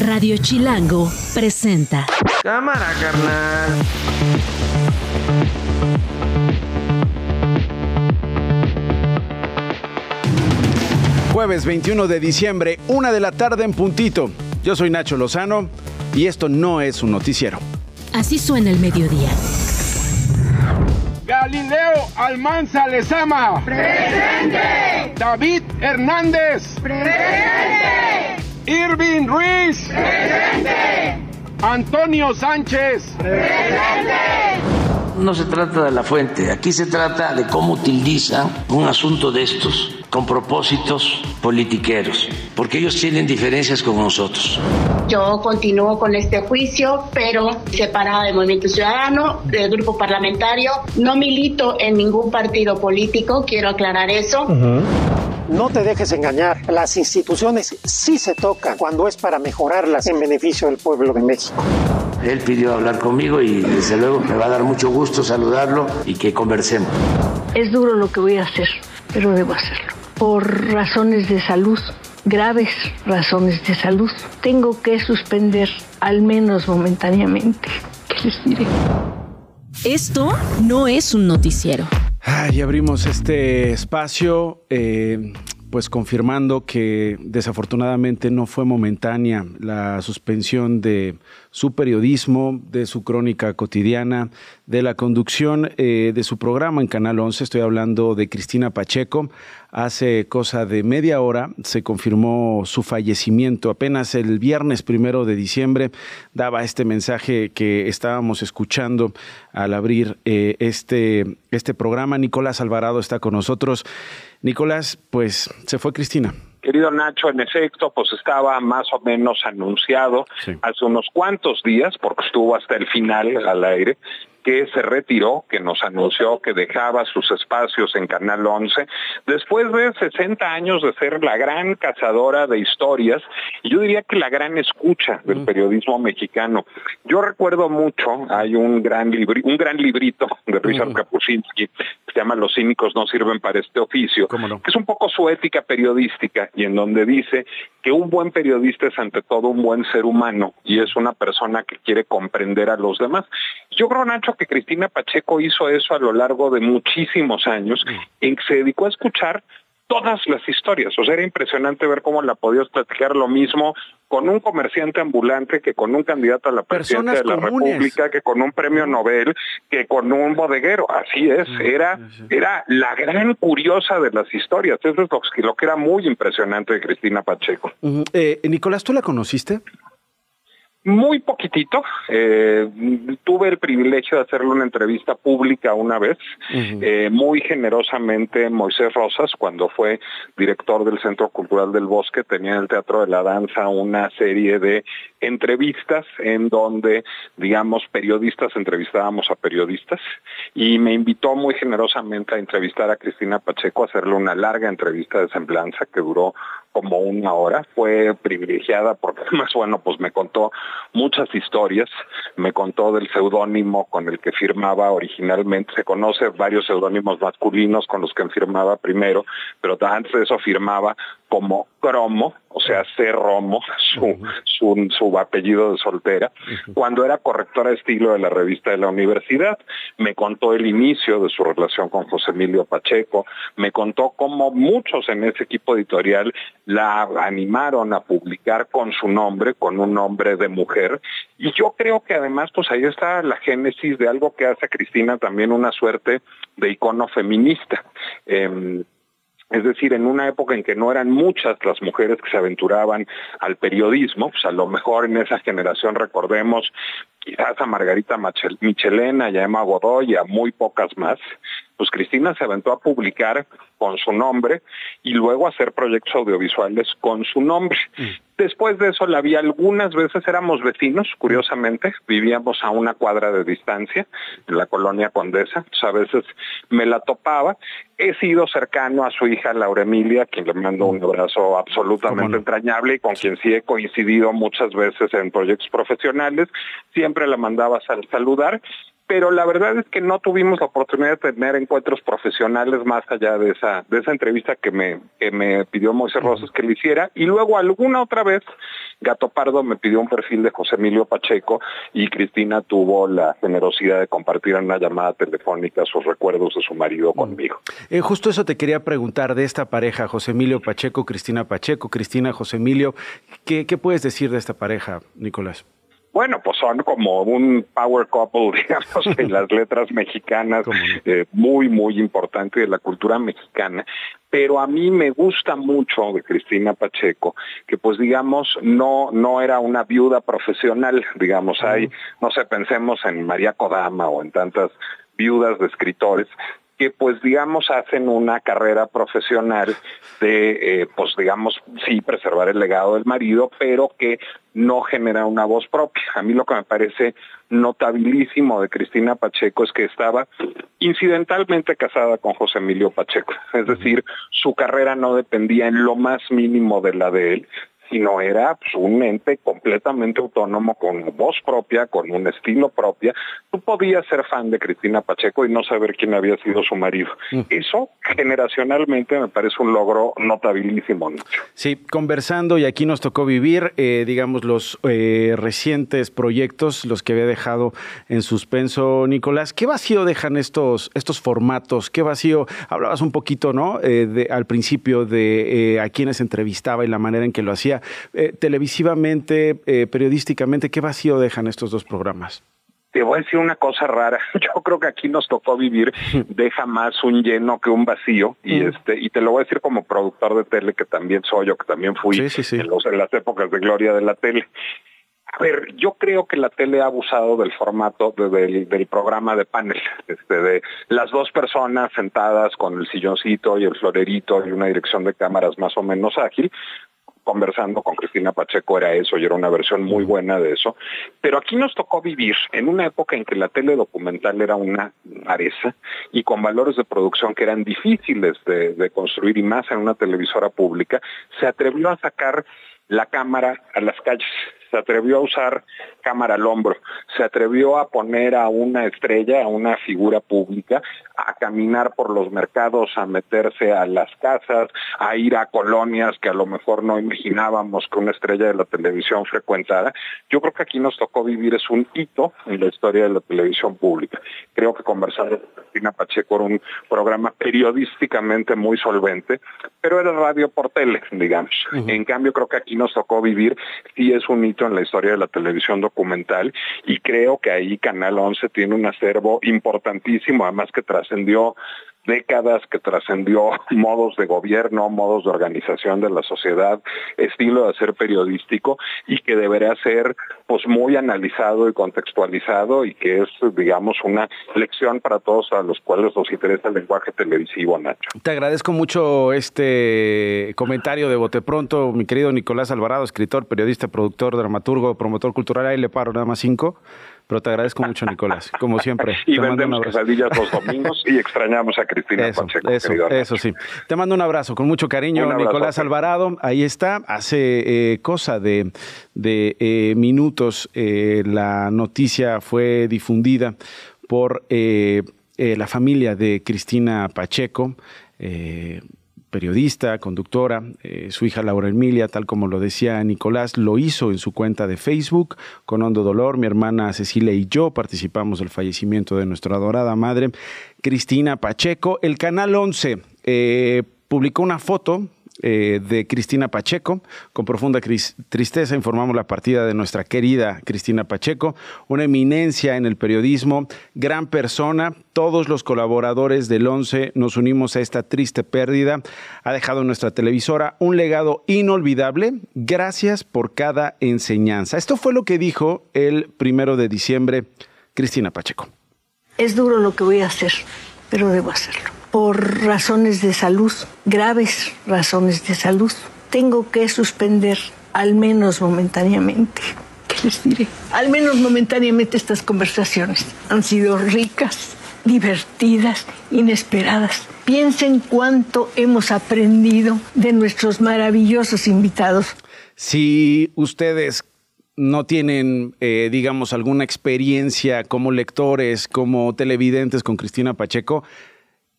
Radio Chilango presenta. Cámara, carnal. Jueves 21 de diciembre, una de la tarde en puntito. Yo soy Nacho Lozano y esto no es un noticiero. Así suena el mediodía. Galileo Almanza Lezama. Presente. David Hernández. Presente. Irving Ruiz. Presente. Antonio Sánchez. Presente. No se trata de la fuente, aquí se trata de cómo utiliza un asunto de estos con propósitos politiqueros, porque ellos tienen diferencias con nosotros. Yo continúo con este juicio, pero separada del Movimiento Ciudadano, del grupo parlamentario. No milito en ningún partido político, quiero aclarar eso. No te dejes engañar, las instituciones sí se tocan cuando es para mejorarlas en beneficio del pueblo de México. Él pidió hablar conmigo y desde luego me va a dar mucho gusto saludarlo y que conversemos. Es duro lo que voy a hacer, pero debo hacerlo. Por razones de salud, graves razones de salud, tengo que suspender, al menos momentáneamente. ¿Qué les diré? Esto no es un noticiero. Ay, abrimos este espacio. Eh, pues confirmando que desafortunadamente no fue momentánea la suspensión de su periodismo, de su crónica cotidiana, de la conducción eh, de su programa en Canal 11. Estoy hablando de Cristina Pacheco. Hace cosa de media hora se confirmó su fallecimiento. Apenas el viernes primero de diciembre daba este mensaje que estábamos escuchando al abrir eh, este, este programa. Nicolás Alvarado está con nosotros. Nicolás, pues se fue Cristina. Querido Nacho, en efecto, pues estaba más o menos anunciado sí. hace unos cuantos días, porque estuvo hasta el final al aire, que se retiró, que nos anunció que dejaba sus espacios en Canal 11, después de 60 años de ser la gran cazadora de historias, y yo diría que la gran escucha del periodismo mexicano. Yo recuerdo mucho, hay un gran, libri un gran librito de Richard Kapuscinski, que se llama Los cínicos no sirven para este oficio, no? que es un poco su ética periodística, y en donde dice que un buen periodista es ante todo un buen ser humano, y es una persona que quiere comprender a los demás. Yo creo, Nacho, que Cristina Pacheco hizo eso a lo largo de muchísimos años, en que se dedicó a escuchar todas las historias. O sea, era impresionante ver cómo la podías platicar lo mismo con un comerciante ambulante que con un candidato a la presidencia de la comunes. República, que con un premio Nobel, que con un bodeguero. Así es, era, era la gran curiosa de las historias. Eso es lo que, lo que era muy impresionante de Cristina Pacheco. Uh -huh. eh, Nicolás, ¿tú la conociste? Muy poquitito. Eh, tuve el privilegio de hacerle una entrevista pública una vez, uh -huh. eh, muy generosamente Moisés Rosas, cuando fue director del Centro Cultural del Bosque, tenía en el Teatro de la Danza una serie de entrevistas en donde, digamos, periodistas entrevistábamos a periodistas y me invitó muy generosamente a entrevistar a Cristina Pacheco, a hacerle una larga entrevista de semblanza que duró como una hora. Fue privilegiada porque además, bueno, pues me contó muchas historias, me contó del seudónimo con el que firmaba originalmente, se conoce varios seudónimos masculinos con los que firmaba primero, pero antes de eso firmaba como Cromo, o sea, C. Romo, su, su, su apellido de soltera, cuando era correctora de estilo de la revista de la universidad. Me contó el inicio de su relación con José Emilio Pacheco, me contó cómo muchos en ese equipo editorial la animaron a publicar con su nombre, con un nombre de mujer, y yo creo que además, pues ahí está la génesis de algo que hace a Cristina también una suerte de icono feminista. Eh, es decir, en una época en que no eran muchas las mujeres que se aventuraban al periodismo, pues a lo mejor en esa generación recordemos quizás a Margarita Michelena y a Emma Godoy a muy pocas más, pues Cristina se aventó a publicar con su nombre y luego a hacer proyectos audiovisuales con su nombre. Mm. Después de eso la vi algunas veces, éramos vecinos, curiosamente, vivíamos a una cuadra de distancia en la colonia Condesa, pues a veces me la topaba. He sido cercano a su hija Laura Emilia, a quien le mando un abrazo absolutamente entrañable y con quien sí he coincidido muchas veces en proyectos profesionales. Siempre la mandaba a saludar pero la verdad es que no tuvimos la oportunidad de tener encuentros profesionales más allá de esa, de esa entrevista que me, que me pidió Moisés Rosas que le hiciera, y luego alguna otra vez Gato Pardo me pidió un perfil de José Emilio Pacheco y Cristina tuvo la generosidad de compartir en una llamada telefónica sus recuerdos de su marido conmigo. Eh, justo eso te quería preguntar de esta pareja, José Emilio Pacheco, Cristina Pacheco, Cristina José Emilio, ¿qué, qué puedes decir de esta pareja, Nicolás? Bueno, pues son como un power couple, digamos, en las letras mexicanas, eh, muy, muy importante de la cultura mexicana. Pero a mí me gusta mucho de Cristina Pacheco, que pues digamos, no, no era una viuda profesional, digamos, hay, no sé, pensemos en María Kodama o en tantas viudas de escritores, que pues digamos hacen una carrera profesional de, eh, pues digamos, sí, preservar el legado del marido, pero que no genera una voz propia. A mí lo que me parece notabilísimo de Cristina Pacheco es que estaba incidentalmente casada con José Emilio Pacheco, es decir, su carrera no dependía en lo más mínimo de la de él, sino era pues, un ente completamente autónomo, con voz propia, con un estilo propio. Tú podías ser fan de Cristina Pacheco y no saber quién había sido su marido. Mm. Eso generacionalmente me parece un logro notabilísimo. Sí, conversando y aquí nos tocó vivir, eh, digamos, los eh, recientes proyectos, los que había dejado en suspenso Nicolás. ¿Qué vacío dejan estos, estos formatos? ¿Qué vacío? Hablabas un poquito, ¿no? Eh, de, al principio de a quienes entrevistaba y la manera en que lo hacía. Eh, televisivamente, eh, periodísticamente, ¿qué vacío dejan estos dos programas? Te voy a decir una cosa rara. Yo creo que aquí nos tocó vivir, deja más un lleno que un vacío. Y este, y te lo voy a decir como productor de tele, que también soy yo, que también fui En, en las épocas de gloria de la tele. A ver, yo creo que la tele ha abusado del formato del, del, programa de panel, este, de las dos personas sentadas con el silloncito y el florerito y una dirección de cámaras más o menos ágil, conversando con Cristina Pacheco era eso y era una versión muy buena de eso. Pero aquí nos tocó vivir en una época en que la tele documental era una areza y con valores de producción que eran difíciles de, de construir y más en una televisora pública, se atrevió a sacar la cámara a las calles se atrevió a usar cámara al hombro, se atrevió a poner a una estrella, a una figura pública, a caminar por los mercados, a meterse a las casas, a ir a colonias que a lo mejor no imaginábamos que una estrella de la televisión frecuentara. Yo creo que aquí nos tocó vivir, es un hito en la historia de la televisión pública. Creo que conversar con Cristina Pacheco era un programa periodísticamente muy solvente, pero era radio por tele, digamos. En cambio, creo que aquí nos tocó vivir, sí es un hito en la historia de la televisión documental y creo que ahí Canal 11 tiene un acervo importantísimo, además que trascendió décadas que trascendió modos de gobierno, modos de organización de la sociedad, estilo de hacer periodístico y que debería ser pues muy analizado y contextualizado y que es digamos una lección para todos a los cuales nos interesa el lenguaje televisivo, Nacho. Te agradezco mucho este comentario de Bote Pronto, mi querido Nicolás Alvarado, escritor, periodista, productor, dramaturgo, promotor cultural, ahí le paro nada más cinco. Pero te agradezco mucho, Nicolás, como siempre. y te vendemos quesadillas los domingos y extrañamos a Cristina eso, Pacheco. Eso, eso sí. Te mando un abrazo con mucho cariño, Nicolás Alvarado. Ahí está. Hace eh, cosa de, de eh, minutos eh, la noticia fue difundida por la familia de Cristina Pacheco periodista, conductora, eh, su hija Laura Emilia, tal como lo decía Nicolás, lo hizo en su cuenta de Facebook con hondo dolor. Mi hermana Cecilia y yo participamos del fallecimiento de nuestra adorada madre, Cristina Pacheco. El Canal 11 eh, publicó una foto eh, de Cristina Pacheco. Con profunda tristeza informamos la partida de nuestra querida Cristina Pacheco, una eminencia en el periodismo, gran persona. Todos los colaboradores del 11 nos unimos a esta triste pérdida. Ha dejado nuestra televisora un legado inolvidable. Gracias por cada enseñanza. Esto fue lo que dijo el primero de diciembre Cristina Pacheco. Es duro lo que voy a hacer, pero debo hacerlo por razones de salud, graves razones de salud. Tengo que suspender, al menos momentáneamente. ¿Qué les diré? Al menos momentáneamente estas conversaciones han sido ricas, divertidas, inesperadas. Piensen cuánto hemos aprendido de nuestros maravillosos invitados. Si ustedes no tienen, eh, digamos, alguna experiencia como lectores, como televidentes con Cristina Pacheco,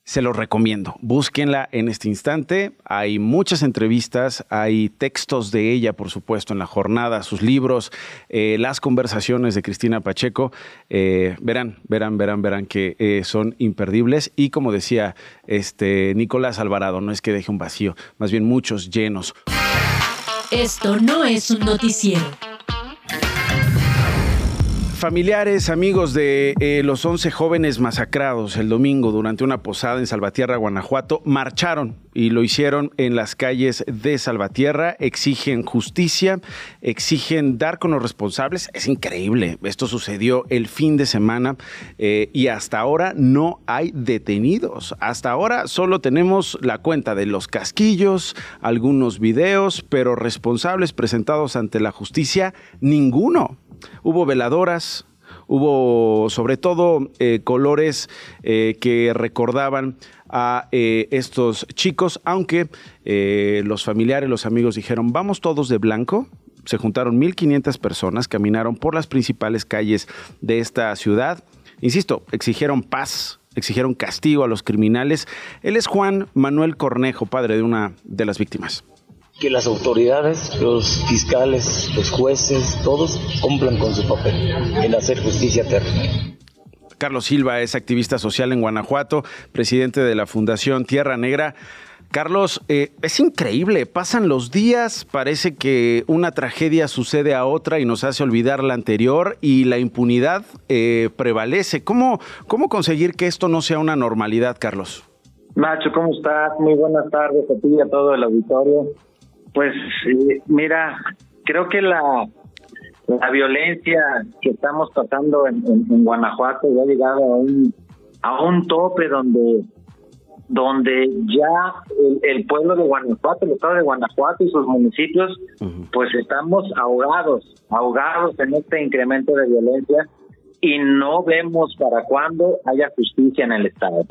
se los recomiendo. Búsquenla en este instante. Hay muchas entrevistas, hay textos de ella, por supuesto, en la jornada, sus libros, eh, las conversaciones de Cristina Pacheco. Eh, verán, verán, verán, verán que eh, son imperdibles. Y como decía este Nicolás Alvarado, no es que deje un vacío, más bien muchos llenos. Esto no es un noticiero familiares, amigos de eh, los 11 jóvenes masacrados el domingo durante una posada en Salvatierra, Guanajuato, marcharon y lo hicieron en las calles de Salvatierra, exigen justicia, exigen dar con los responsables. Es increíble, esto sucedió el fin de semana eh, y hasta ahora no hay detenidos. Hasta ahora solo tenemos la cuenta de los casquillos, algunos videos, pero responsables presentados ante la justicia, ninguno. Hubo veladoras, hubo sobre todo eh, colores eh, que recordaban a eh, estos chicos, aunque los familiares, los amigos dijeron, vamos todos de blanco. Se juntaron 1.500 personas, caminaron por las principales calles de esta ciudad. Insisto, exigieron paz, exigieron castigo a los criminales. Él es Juan Manuel Cornejo, padre de una de las víctimas que las autoridades, los fiscales, los jueces, todos cumplan con su papel en hacer justicia eterna. Carlos Silva es activista social en Guanajuato, presidente de la Fundación Tierra Negra. Carlos, eh, es increíble, pasan los días, parece que una tragedia sucede a otra y nos hace olvidar la anterior y la impunidad eh, prevalece. ¿Cómo, ¿Cómo conseguir que esto no sea una normalidad, Carlos? Nacho, ¿cómo estás? Muy buenas tardes a ti y a todo el auditorio. Pues mira, creo que la, la violencia que estamos pasando en, Guanajuato ya ha llegado a un, a un tope donde donde ya el, pueblo de Guanajuato, el estado de Guanajuato y sus municipios, pues estamos ahogados, ahogados en este incremento de violencia y no vemos para cuándo haya justicia en el estado.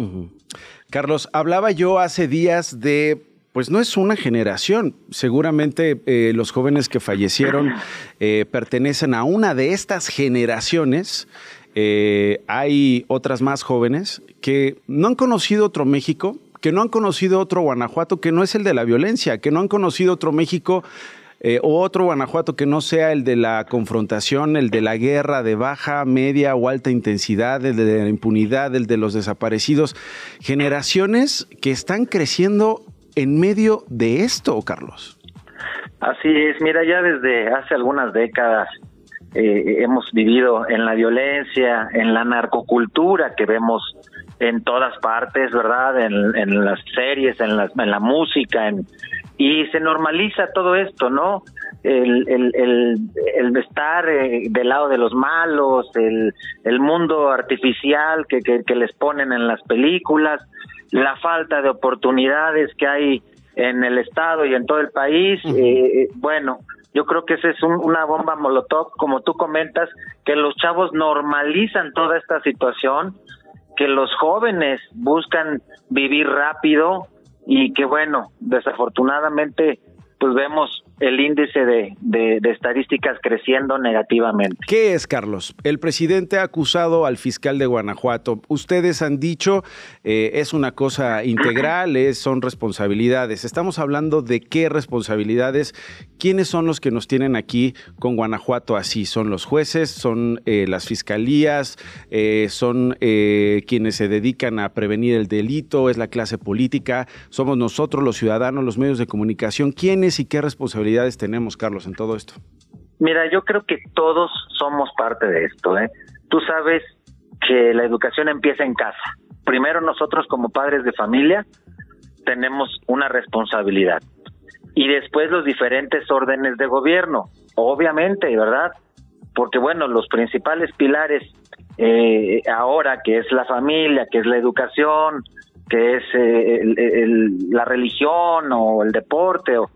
Carlos, hablaba yo hace días de pues no es una generación. Seguramente eh, los jóvenes que fallecieron eh, pertenecen a una de estas generaciones. Eh, hay otras más jóvenes que no han conocido otro México, que no han conocido otro Guanajuato que no es el de la violencia, que no han conocido otro México o otro Guanajuato que no sea el de la confrontación, el de la guerra de baja, media o alta intensidad, el de la impunidad, el de los desaparecidos. Generaciones que están creciendo en medio de esto, Carlos. Así es, mira, ya desde hace algunas décadas eh, hemos vivido en la violencia, en la narcocultura que vemos en todas partes, ¿verdad? En, las series, en, en la música, y se normaliza todo esto, ¿no? El, el, estar eh, del lado de los malos, el, el mundo artificial que, que les ponen en las películas, la falta de oportunidades que hay en el estado y en todo el país. Eh, bueno, yo creo que esa es una bomba molotov, como tú comentas, que los chavos normalizan toda esta situación, que los jóvenes buscan vivir rápido y que bueno, desafortunadamente pues vemos el índice de, estadísticas creciendo negativamente. ¿Qué es, Carlos? El presidente ha acusado al fiscal de Guanajuato. Ustedes han dicho eh, es una cosa integral, es, son responsabilidades. Estamos hablando de qué responsabilidades. ¿Quiénes son los que nos tienen aquí con Guanajuato así? ¿Son los jueces? ¿Son eh, las fiscalías? Eh, ¿Son quienes se dedican a prevenir el delito? ¿Es la clase política? ¿Somos nosotros los ciudadanos, los medios de comunicación? ¿Quiénes y qué responsabilidades? Tenemos, Carlos, en todo esto? Mira, yo creo que todos somos parte de esto. ¿eh? Tú sabes que la educación empieza en casa. Primero nosotros como padres de familia tenemos una responsabilidad y después los diferentes órdenes de gobierno, obviamente, ¿verdad? Porque bueno, los principales pilares eh, ahora, que es la familia, que es la educación, que es eh, la religión o el deporte, o,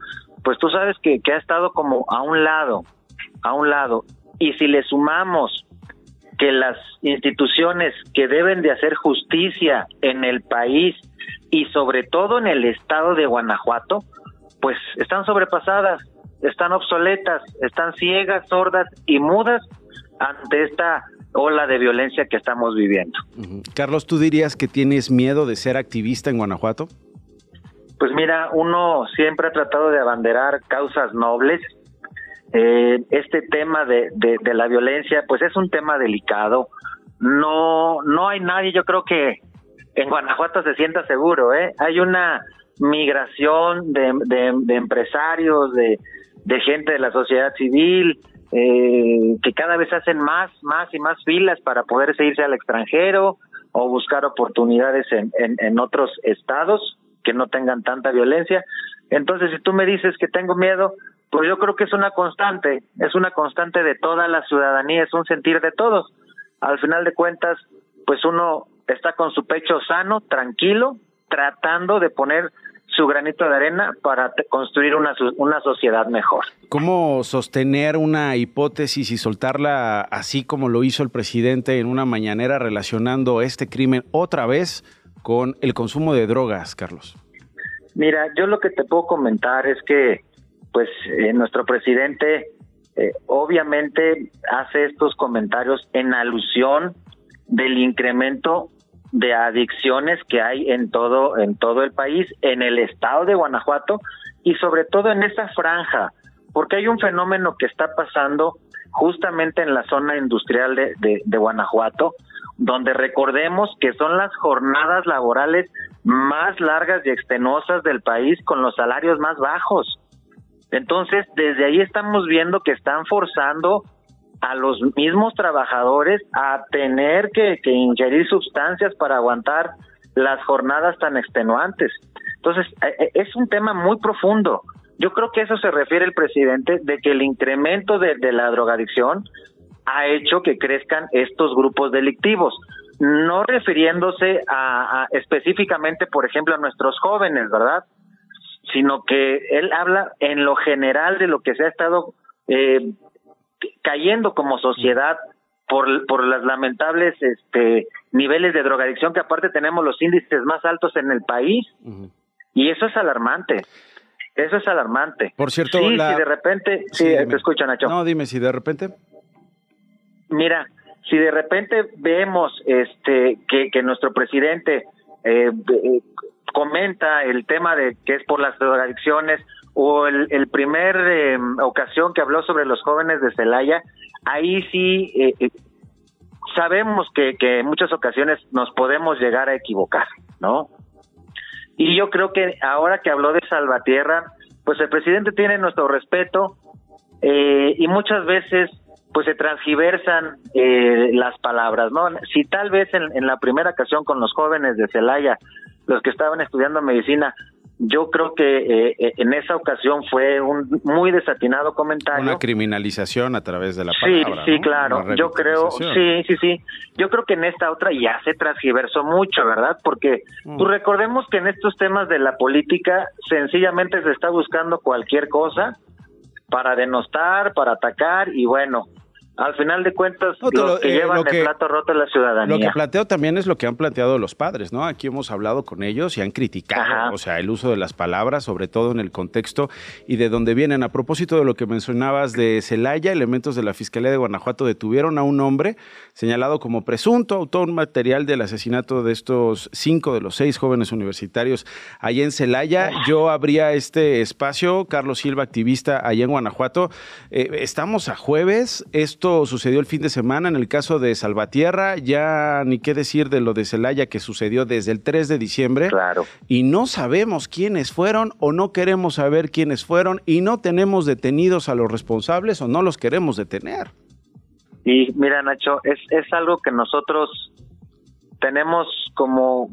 pues tú sabes que, ha estado como a un lado, a un lado. Y si le sumamos que las instituciones que deben de hacer justicia en el país y sobre todo en el estado de Guanajuato, pues están sobrepasadas. están obsoletas, están ciegas, sordas y mudas ante esta ola de violencia que estamos viviendo. Carlos, ¿tú dirías que tienes miedo de ser activista en Guanajuato? Pues mira, uno siempre ha tratado de abanderar causas nobles. Eh, este tema de, la violencia, pues es un tema delicado. No, no hay nadie, yo creo que en Guanajuato se sienta seguro, ¿eh? Hay una migración de, de empresarios, de, de gente de la sociedad civil, eh, que cada vez hacen más, más y más filas para poder irse al extranjero o buscar oportunidades en, en, otros estados que no tengan tanta violencia. Entonces, si tú me dices que tengo miedo, pues yo creo que es una constante, es una constante de toda la ciudadanía, es un sentir de todos. Al final de cuentas, pues uno está con su pecho sano, tranquilo, tratando de poner su granito de arena para construir una, una sociedad mejor. ¿Cómo sostener una hipótesis y soltarla así como lo hizo el presidente en una mañanera relacionando este crimen otra vez con el consumo de drogas, Carlos? Mira, yo lo que te puedo comentar es que, pues, eh, nuestro presidente eh, obviamente hace estos comentarios en alusión del incremento de adicciones que hay en todo en todo el país, en el estado de Guanajuato y sobre todo en esa franja, porque hay un fenómeno que está pasando justamente en la zona industrial de, de, Guanajuato, donde recordemos que son las jornadas laborales más largas y extenuosas del país con los salarios más bajos. Entonces, desde ahí estamos viendo que están forzando a los mismos trabajadores a tener que, ingerir sustancias para aguantar las jornadas tan extenuantes. Entonces, eh, eh, es un tema muy profundo. Yo creo que eso se refiere el presidente, de que el incremento de, la drogadicción ha hecho que crezcan estos grupos delictivos, no refiriéndose a, específicamente, por ejemplo, a nuestros jóvenes, ¿verdad? Sino que él habla en lo general de lo que se ha estado eh, cayendo como sociedad por, por las lamentables este, niveles de drogadicción que aparte tenemos los índices más altos en el país y eso es alarmante. Eso es alarmante. Por cierto, sí, si de repente, sí, te escucho Nacho. No, dime si de repente. Mira, si de repente vemos este que, que nuestro presidente eh, eh comenta el tema de que es por las drogadicciones o el, primer eh, ocasión que habló sobre los jóvenes de Celaya, ahí sí eh, eh, sabemos que, que en muchas ocasiones nos podemos llegar a equivocar, ¿no? Y yo creo que ahora que habló de Salvatierra, pues el presidente tiene nuestro respeto y muchas veces pues se transgiversan las palabras, ¿no? Si tal vez en, en la primera ocasión con los jóvenes de Celaya, los que estaban estudiando medicina, yo creo que eh, eh, en esa ocasión fue un muy desatinado comentario. Una criminalización a través de la palabra. Sí, sí, claro. Yo creo, sí, sí, sí. Yo creo que en esta otra ya se transgiversó mucho, ¿verdad? Porque mm. pues, recordemos que en estos temas de la política sencillamente se está buscando cualquier cosa para denostar, para atacar y bueno, al final de cuentas, los que eh, llevan el plato roto a la ciudadanía. Lo que planteo también es lo que han planteado los padres, ¿no? Aquí hemos hablado con ellos y han criticado, o sea, el uso de las palabras, sobre todo en el contexto y de dónde vienen. A propósito de lo que mencionabas de Celaya, elementos de la Fiscalía de Guanajuato detuvieron a un hombre señalado como presunto autor material del asesinato de estos cinco de los seis jóvenes universitarios allá en Celaya. Yo abría este espacio, Carlos Silva, activista allá en Guanajuato. Eh, estamos a jueves, esto sucedió el fin de semana en el caso de Salvatierra, ya ni qué decir de lo de Celaya que sucedió desde el 3 de diciembre. Claro. Y no sabemos quiénes fueron o no queremos saber quiénes fueron y no tenemos detenidos a los responsables o no los queremos detener. Y mira, Nacho, es, es algo que nosotros tenemos como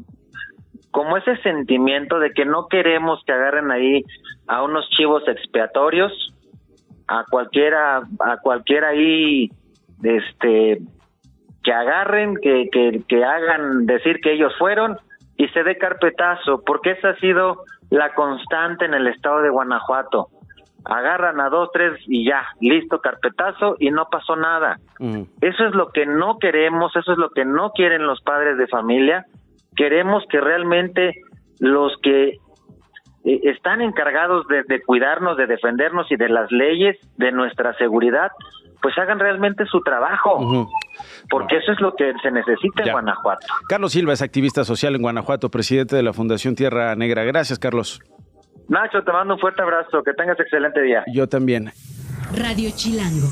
como ese sentimiento de que no queremos que agarren ahí a unos chivos expiatorios a cualquiera, a cualquiera ahí, este, que agarren, que, que, que hagan decir que ellos fueron y se dé carpetazo, porque esa ha sido la constante en el estado de Guanajuato. Agarran a dos, tres y ya, listo, carpetazo y no pasó nada. Mm. Eso es lo que no queremos, eso es lo que no quieren los padres de familia. Queremos que realmente los que eh, están encargados de, de, cuidarnos, de defendernos y de las leyes de nuestra seguridad, pues hagan realmente su trabajo. Uh -huh. Porque eso es lo que se necesita ya. en Guanajuato. Carlos Silva es activista social en Guanajuato, presidente de la Fundación Tierra Negra. Gracias, Carlos. Nacho, te mando un fuerte abrazo. Que tengas excelente día. Yo también. Radio Chilango.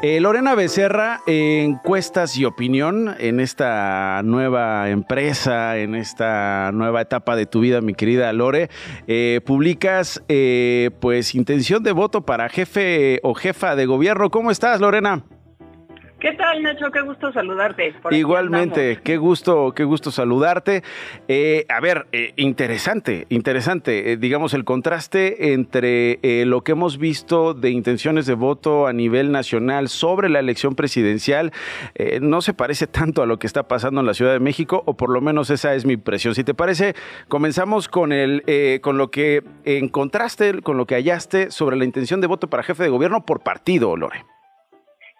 Eh, Lorena Becerra, eh, encuestas y opinión en esta nueva empresa, en esta nueva etapa de tu vida, mi querida Lore. Eh, publicas, pues, intención de voto para jefe o jefa de gobierno. ¿Cómo estás, Lorena? ¿Qué tal, Nacho? Qué gusto saludarte. Por Igualmente, qué gusto, qué gusto saludarte. Eh, a ver, eh, interesante, interesante, eh, digamos, el contraste entre eh, lo que hemos visto de intenciones de voto a nivel nacional sobre la elección presidencial no se parece tanto a lo que está pasando en la Ciudad de México, o por lo menos esa es mi impresión. Si te parece, comenzamos con, el, eh, con lo que encontraste, con lo que hallaste sobre la intención de voto para jefe de gobierno por partido, Lore.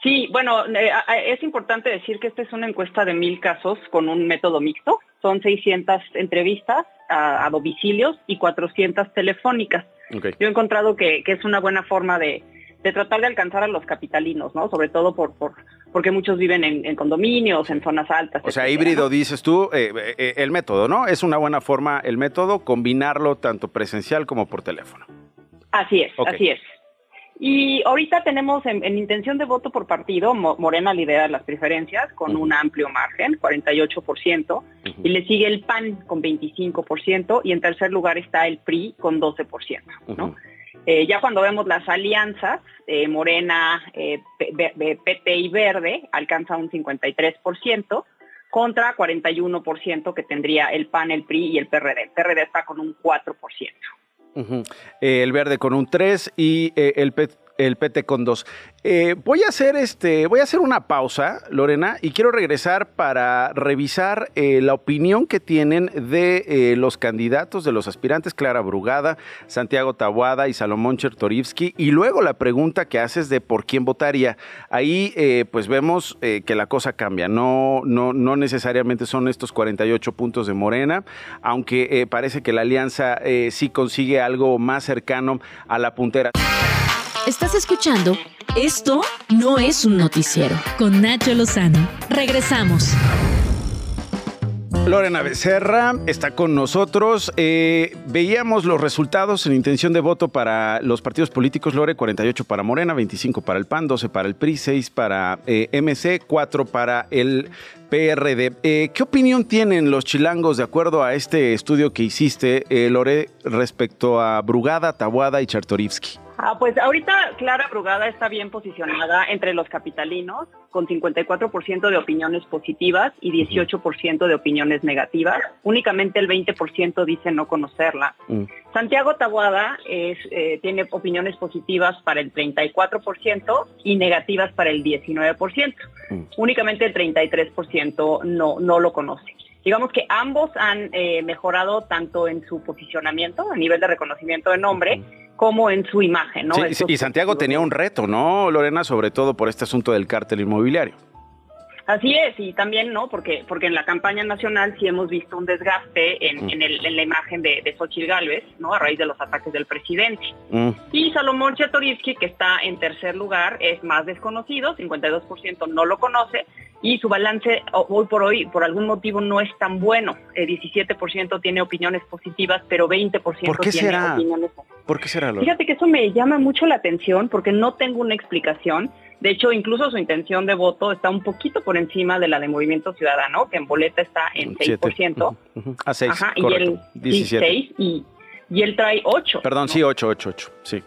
Sí, bueno, eh, es importante decir que esta es una encuesta de mil casos con un método mixto. Son 600 entrevistas a, a domicilios y 400 telefónicas. Okay. Yo he encontrado que, que, es una buena forma de, de, tratar de alcanzar a los capitalinos, ¿no? Sobre todo por, por porque muchos viven en, en condominios, en zonas altas. O sea, etcétera, híbrido, ¿no? dices tú, eh, eh, el método, ¿no? Es una buena forma el método, combinarlo tanto presencial como por teléfono. Así es, okay. así es. Y ahorita tenemos en, en, intención de voto por partido, Morena lidera las preferencias con uh -huh. un amplio margen, 48%, uh -huh. y le sigue el PAN con 25%, y en tercer lugar está el PRI con 12%, uh -huh. ¿no? Eh, ya cuando vemos las alianzas, eh, Morena, eh, PT y Verde alcanza un 53%, contra 41% que tendría el PAN, el PRI y el PRD. El PRD está con un 4%. Uh -huh. eh, el verde con un 3 y eh, el, el PT con 2. Eh, voy a hacer este, voy a hacer una pausa, Lorena, y quiero regresar para revisar eh, la opinión que tienen de eh, los candidatos, de los aspirantes, Clara Brugada, Santiago Tabuada y Salomón Chertorivsky, y luego la pregunta que haces de por quién votaría. Ahí, eh, pues vemos que la cosa cambia. No, no, no necesariamente son estos 48 puntos de Morena, aunque parece que la alianza sí consigue algo más cercano a la puntera. Estás escuchando Esto no es un noticiero con Nacho Lozano. Regresamos. Lorena Becerra está con nosotros. Eh, veíamos los resultados en intención de voto para los partidos políticos. Lore, 48 para Morena, 25 para el PAN, 12 para el PRI, 6 para eh, MC, 4 para el PRD. Eh, ¿Qué opinión tienen los chilangos de acuerdo a este estudio que hiciste, eh, Lore, respecto a Brugada, Tabuada y Chartorivsky? Ah, pues ahorita Clara Brugada está bien posicionada entre los capitalinos, con 54% de opiniones positivas y 18% de opiniones negativas. Únicamente el 20% dice no conocerla. -huh. Santiago Tabuada es, eh, tiene opiniones positivas para el 34% y negativas para el 19%. Uh -huh. Únicamente el 33% no, no lo conoce digamos que ambos han eh, mejorado tanto en su posicionamiento a nivel de reconocimiento de nombre como en su imagen, ¿no? Sí, y Santiago tenía un reto, ¿no, Lorena? Sobre todo por este asunto del cártel inmobiliario. Así es, y también, ¿no? Porque, porque en la campaña nacional sí hemos visto un desgaste en, mm. en, el, en la imagen de, de Xochitl Galvez, ¿no? A raíz de los ataques del presidente. Mm. Y Salomón Chatorivsky, que está en tercer lugar, es más desconocido, 52% no lo conoce, y su balance hoy por hoy, por algún motivo, no es tan bueno. Eh, 17% tiene opiniones positivas, pero 20% ¿Por qué tiene será? opiniones ¿Por qué será? Fíjate que eso me llama mucho la atención porque no tengo una explicación. De hecho, incluso su intención de voto está un poquito por encima de la de Movimiento Ciudadano, que en boleta está en 6%. Uh -huh. A 6, Ajá, correcto. Y él, 17. 6 y, y él trae 8. Perdón, ¿no? sí, 8, 8, 8, sí.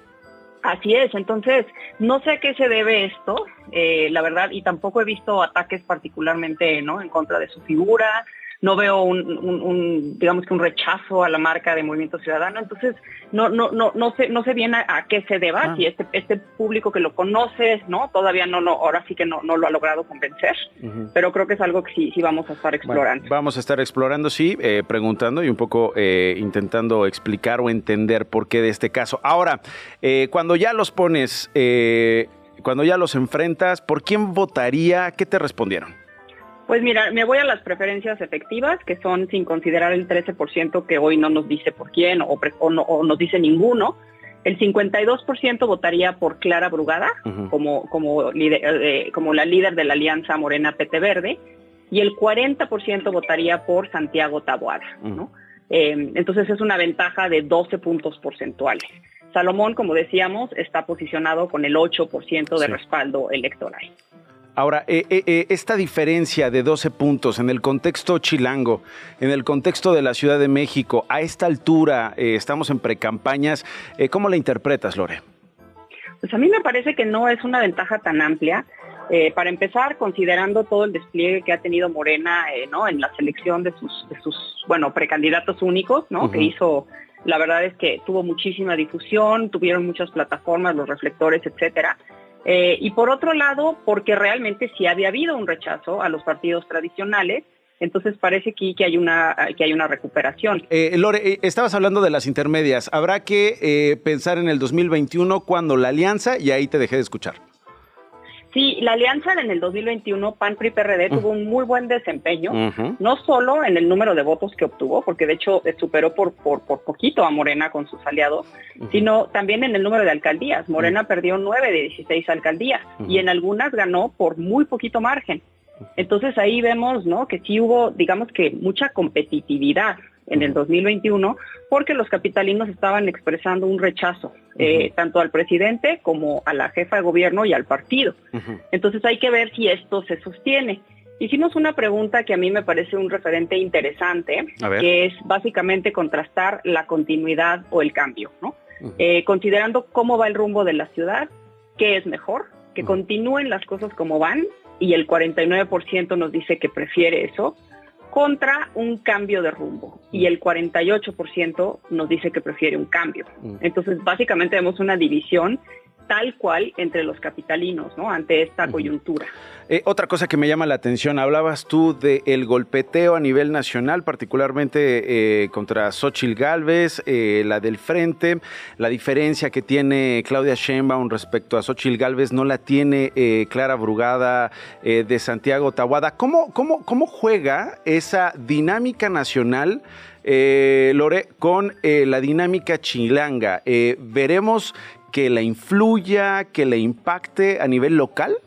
Así es, entonces no sé a qué se debe esto, eh, la verdad, y tampoco he visto ataques particularmente ¿no? en contra de su figura, no veo un, un, un, digamos que un rechazo a la marca de Movimiento Ciudadano, entonces no no no no sé no sé bien a, a qué se deba, ah. si este este público que lo conoce, no todavía no no ahora sí que no no lo ha logrado convencer, uh -huh. pero creo que es algo que sí sí vamos a estar explorando. Bueno, vamos a estar explorando sí, eh, preguntando y un poco eh, intentando explicar o entender por qué de este caso. Ahora, eh, cuando ya los pones cuando ya los enfrentas, ¿por quién votaría? ¿Qué te respondieron? Pues mira, me voy a las preferencias efectivas, que son sin considerar el 13% que hoy no nos dice por quién o, no, o nos dice ninguno. El 52% votaría por Clara Brugada como, como, eh, como la líder de la alianza Morena PT Verde y el 40% votaría por Santiago Taboada. Eh, entonces es una ventaja de 12 puntos porcentuales. Salomón, como decíamos, está posicionado con el 8% de respaldo electoral. Ahora, eh, esta diferencia de 12 puntos en el contexto chilango, en el contexto de la Ciudad de México, a esta altura, estamos en precampañas, ¿cómo la interpretas, Lore? Pues a mí me parece que no es una ventaja tan amplia. Eh, para empezar, considerando todo el despliegue que ha tenido Morena eh, ¿no? en la selección de sus, sus bueno, precandidatos únicos, ¿no? que hizo, la verdad es que tuvo muchísima difusión, tuvieron muchas plataformas, los reflectores, etcétera. Eh, y por otro lado, porque realmente sí había habido un rechazo a los partidos tradicionales, entonces parece aquí que hay una, que hay una recuperación. Lore, estabas hablando de las intermedias. Habrá que pensar en el 2021 cuando la alianza, y ahí te dejé de escuchar. Sí, la alianza en el 2021, PAN PRI PRD, tuvo un muy buen desempeño, no solo en el número de votos que obtuvo, porque de hecho eh, superó por, por, poquito a Morena con sus aliados, sino también en el número de alcaldías. Morena perdió 9 de 16 alcaldías y en algunas ganó por muy poquito margen. Entonces ahí vemos, ¿no? Que sí hubo, digamos que mucha competitividad en el 2021 porque los capitalinos estaban expresando un rechazo eh, tanto al presidente como a la jefa de gobierno y al partido. Entonces hay que ver si esto se sostiene. Hicimos una pregunta que a mí me parece un referente interesante, que es básicamente contrastar la continuidad o el cambio, ¿no? Eh, considerando cómo va el rumbo de la ciudad, qué es mejor, que continúen las cosas como van, y el 49% nos dice que prefiere eso, contra un cambio de rumbo y el 48% nos dice que prefiere un cambio. Mm. Entonces, básicamente vemos una división tal cual entre los capitalinos, ¿no? Ante esta coyuntura. Eh, otra cosa que me llama la atención, hablabas tú del golpeteo a nivel nacional, particularmente eh, contra Xochil Gálvez, eh, la del frente, la diferencia que tiene Claudia Sheinbaum respecto a Xochil Gálvez no la tiene Clara Brugada de Santiago Tahuada. ¿Cómo, cómo, cómo juega esa dinámica nacional? Lore, con la dinámica chilanga. ¿Veremos que la influya, que le impacte a nivel local?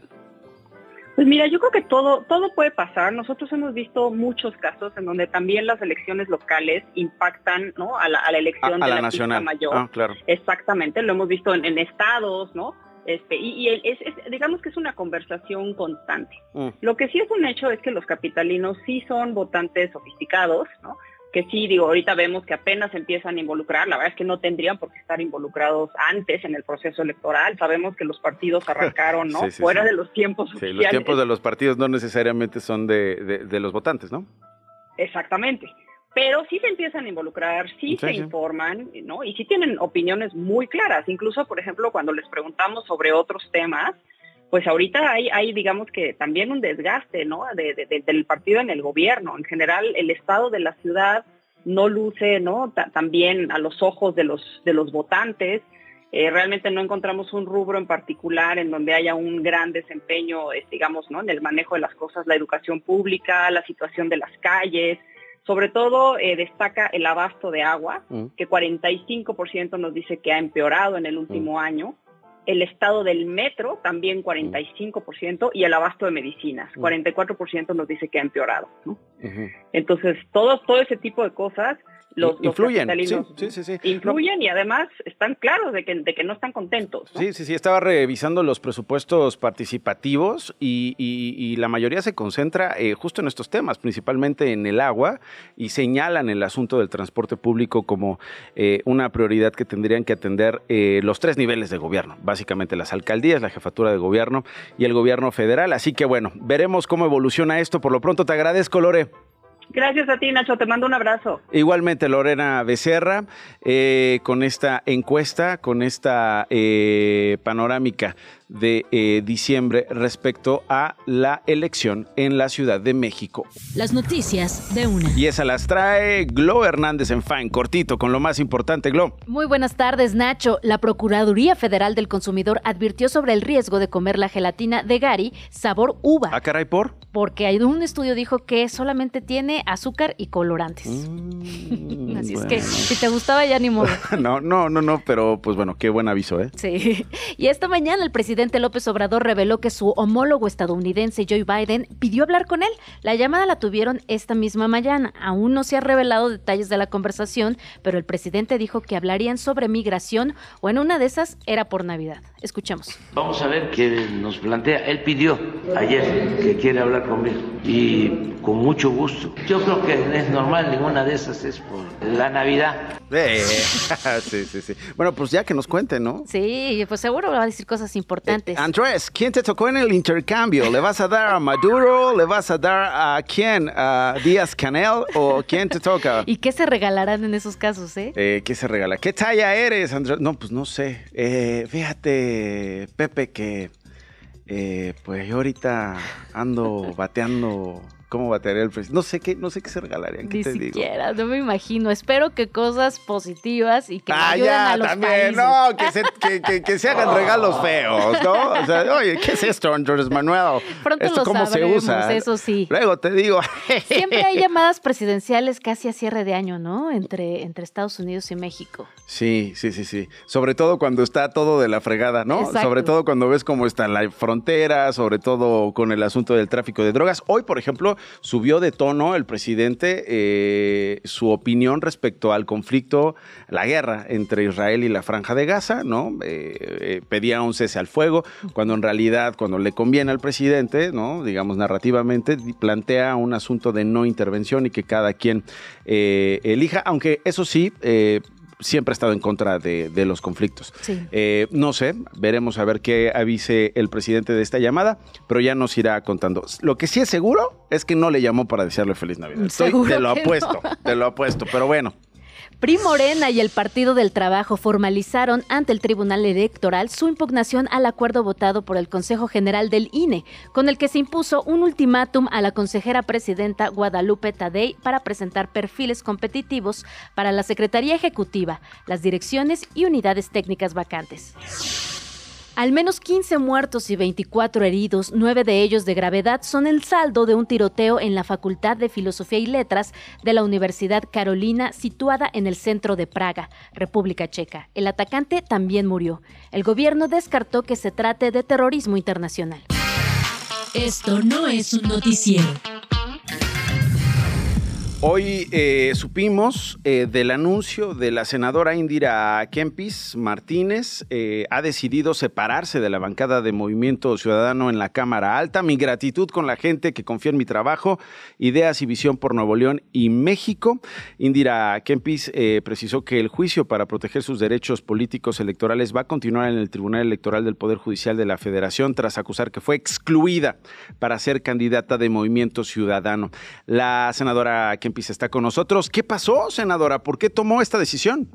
Pues mira, yo creo que todo, todo puede pasar. Nosotros hemos visto muchos casos en donde también las elecciones locales impactan ¿no? a, la, elección de la, nacional mayor. Ah, claro. Exactamente, lo hemos visto en, estados, ¿no? Este, y, es, digamos que es una conversación constante. Mm. Lo que sí es un hecho es que los capitalinos sí son votantes sofisticados, ¿no? Que sí, digo, ahorita vemos que apenas empiezan a involucrar, la verdad es que no tendrían por qué estar involucrados antes en el proceso electoral, sabemos que los partidos arrancaron, ¿no? Fuera de los tiempos sí, los tiempos de los partidos no necesariamente son de, los votantes, ¿no? Exactamente. Pero sí se empiezan a involucrar, sí, se informan, ¿no? Y sí tienen opiniones muy claras. Incluso, por ejemplo, cuando les preguntamos sobre otros temas, pues ahorita hay, hay digamos que también un desgaste, ¿no? del partido en el gobierno. En general, el estado de la ciudad no luce, ¿no? también a los ojos de los, de los votantes. Eh, realmente no encontramos un rubro en particular en donde haya un gran desempeño, digamos, ¿no? En el manejo de las cosas, la educación pública, la situación de las calles. Sobre todo eh, destaca el abasto de agua, mm. que 45% nos dice que ha empeorado en el último mm. año el estado del metro también 45% y el abasto de medicinas, 44% nos dice que ha empeorado. Entonces, todo, todo ese tipo de cosas los, influyen, influyen y además están claros de que, de que no están contentos. Sí, sí, sí, estaba revisando los presupuestos participativos y, la mayoría se concentra eh, justo en estos temas, principalmente en el agua, y señalan el asunto del transporte público como eh, una prioridad que tendrían que atender eh, los tres niveles de gobierno, básicamente las alcaldías, la jefatura de gobierno y el gobierno federal. Así que bueno, veremos cómo evoluciona esto. Por lo pronto te agradezco, Lore. Gracias a ti, Nacho. Te mando un abrazo. Igualmente, Lorena Becerra, eh, con esta encuesta, con esta eh, panorámica de eh, diciembre respecto a la elección en la Ciudad de México. Las noticias de una. Y esa las trae Glo Hernández en Fine, cortito, con lo más importante, Glo. Muy buenas tardes, Nacho. La Procuraduría Federal del Consumidor advirtió sobre el riesgo de comer la gelatina de Gary sabor uva. ¿A ah, caray por? Porque hay un estudio dijo que solamente tiene azúcar y colorantes. Mm, Así es que si te gustaba ya ni modo. no, no, no, no, pero pues bueno, qué buen aviso, ¿eh? Sí. Y esta mañana el presidente López Obrador reveló que su homólogo estadounidense Joe Biden pidió hablar con él. La llamada la tuvieron esta misma mañana. Aún no se ha revelado detalles de la conversación, pero el presidente dijo que hablarían sobre migración o en una de esas era por Navidad. Escuchemos. Vamos a ver qué nos plantea. Él pidió ayer que quiere hablar conmigo y con mucho gusto. Yo creo que es normal, ninguna de esas es por la Navidad. Eh, sí, sí, sí. Bueno, pues ya que nos cuente, ¿no? Sí, pues seguro va a decir cosas importantes. Eh, Andrés, ¿quién te tocó en el intercambio? ¿Le vas a dar a Maduro? ¿Le vas a dar a quién? ¿A Díaz Canel? ¿O quién te toca? ¿Y qué se regalarán en esos casos, eh? eh qué se regala? ¿Qué talla eres, Andrés? No, pues no sé. Eh, fíjate, Pepe, que pues yo ahorita ando bateando cómo batearía el precio. No sé qué, no sé qué se regalarían. ¿qué Ni te siquiera, digo? no me imagino. Espero que cosas positivas y que ah, ayuden ya, a los también, países. no, que se, que, que, que se hagan regalos feos, ¿no? O sea, oye, ¿qué es esto, Andrés Manuel? Pronto ¿Esto lo cómo sabremos, se usa? eso sí. Luego te digo. Siempre hay llamadas presidenciales casi a cierre de año, ¿no? Entre, entre Estados Unidos y México. Sí, sí, sí, sí. Sobre todo cuando está todo de la fregada, ¿no? Exacto. Sobre todo cuando ves cómo está la frontera, sobre todo con el asunto del tráfico de drogas. Hoy, por ejemplo, subió de tono el presidente eh, su opinión respecto al conflicto, la guerra entre Israel y la Franja de Gaza, ¿no? Eh, eh, pedía un cese al fuego, cuando en realidad, cuando le conviene al presidente, ¿no? Digamos narrativamente, plantea un asunto de no intervención y que cada quien elija, aunque eso sí, siempre ha estado en contra de, de los conflictos. Sí. Eh, no sé, veremos a ver qué avise el presidente de esta llamada, pero ya nos irá contando. Lo que sí es seguro es que no le llamó para desearle feliz Navidad. Estoy, te lo apuesto, no. te lo apuesto, pero bueno. PRI Morena y el Partido del Trabajo formalizaron ante el Tribunal Electoral su impugnación al acuerdo votado por el Consejo General del INE, con el que se impuso un ultimátum a la consejera presidenta Guadalupe Tadei para presentar perfiles competitivos para la Secretaría Ejecutiva, las direcciones y unidades técnicas vacantes. Al menos 15 muertos y 24 heridos, nueve de ellos de gravedad, son el saldo de un tiroteo en la Facultad de Filosofía y Letras de la Universidad Carolina, situada en el centro de Praga, República Checa. El atacante también murió. El gobierno descartó que se trate de terrorismo internacional. Esto no es un noticiero. Hoy eh, supimos eh, del anuncio de la senadora Indira Kempis Martínez. eh, ha decidido separarse de la bancada de Movimiento Ciudadano en la Cámara Alta. Mi gratitud con la gente que confía en mi trabajo, ideas y visión por Nuevo León y México. Indira Kempis precisó que el juicio para proteger sus derechos políticos electorales va a continuar en el Tribunal Electoral del Poder Judicial de la Federación tras acusar que fue excluida para ser candidata de Movimiento Ciudadano. La senadora Kempis está con nosotros. ¿Qué pasó, senadora? ¿Por qué tomó esta decisión?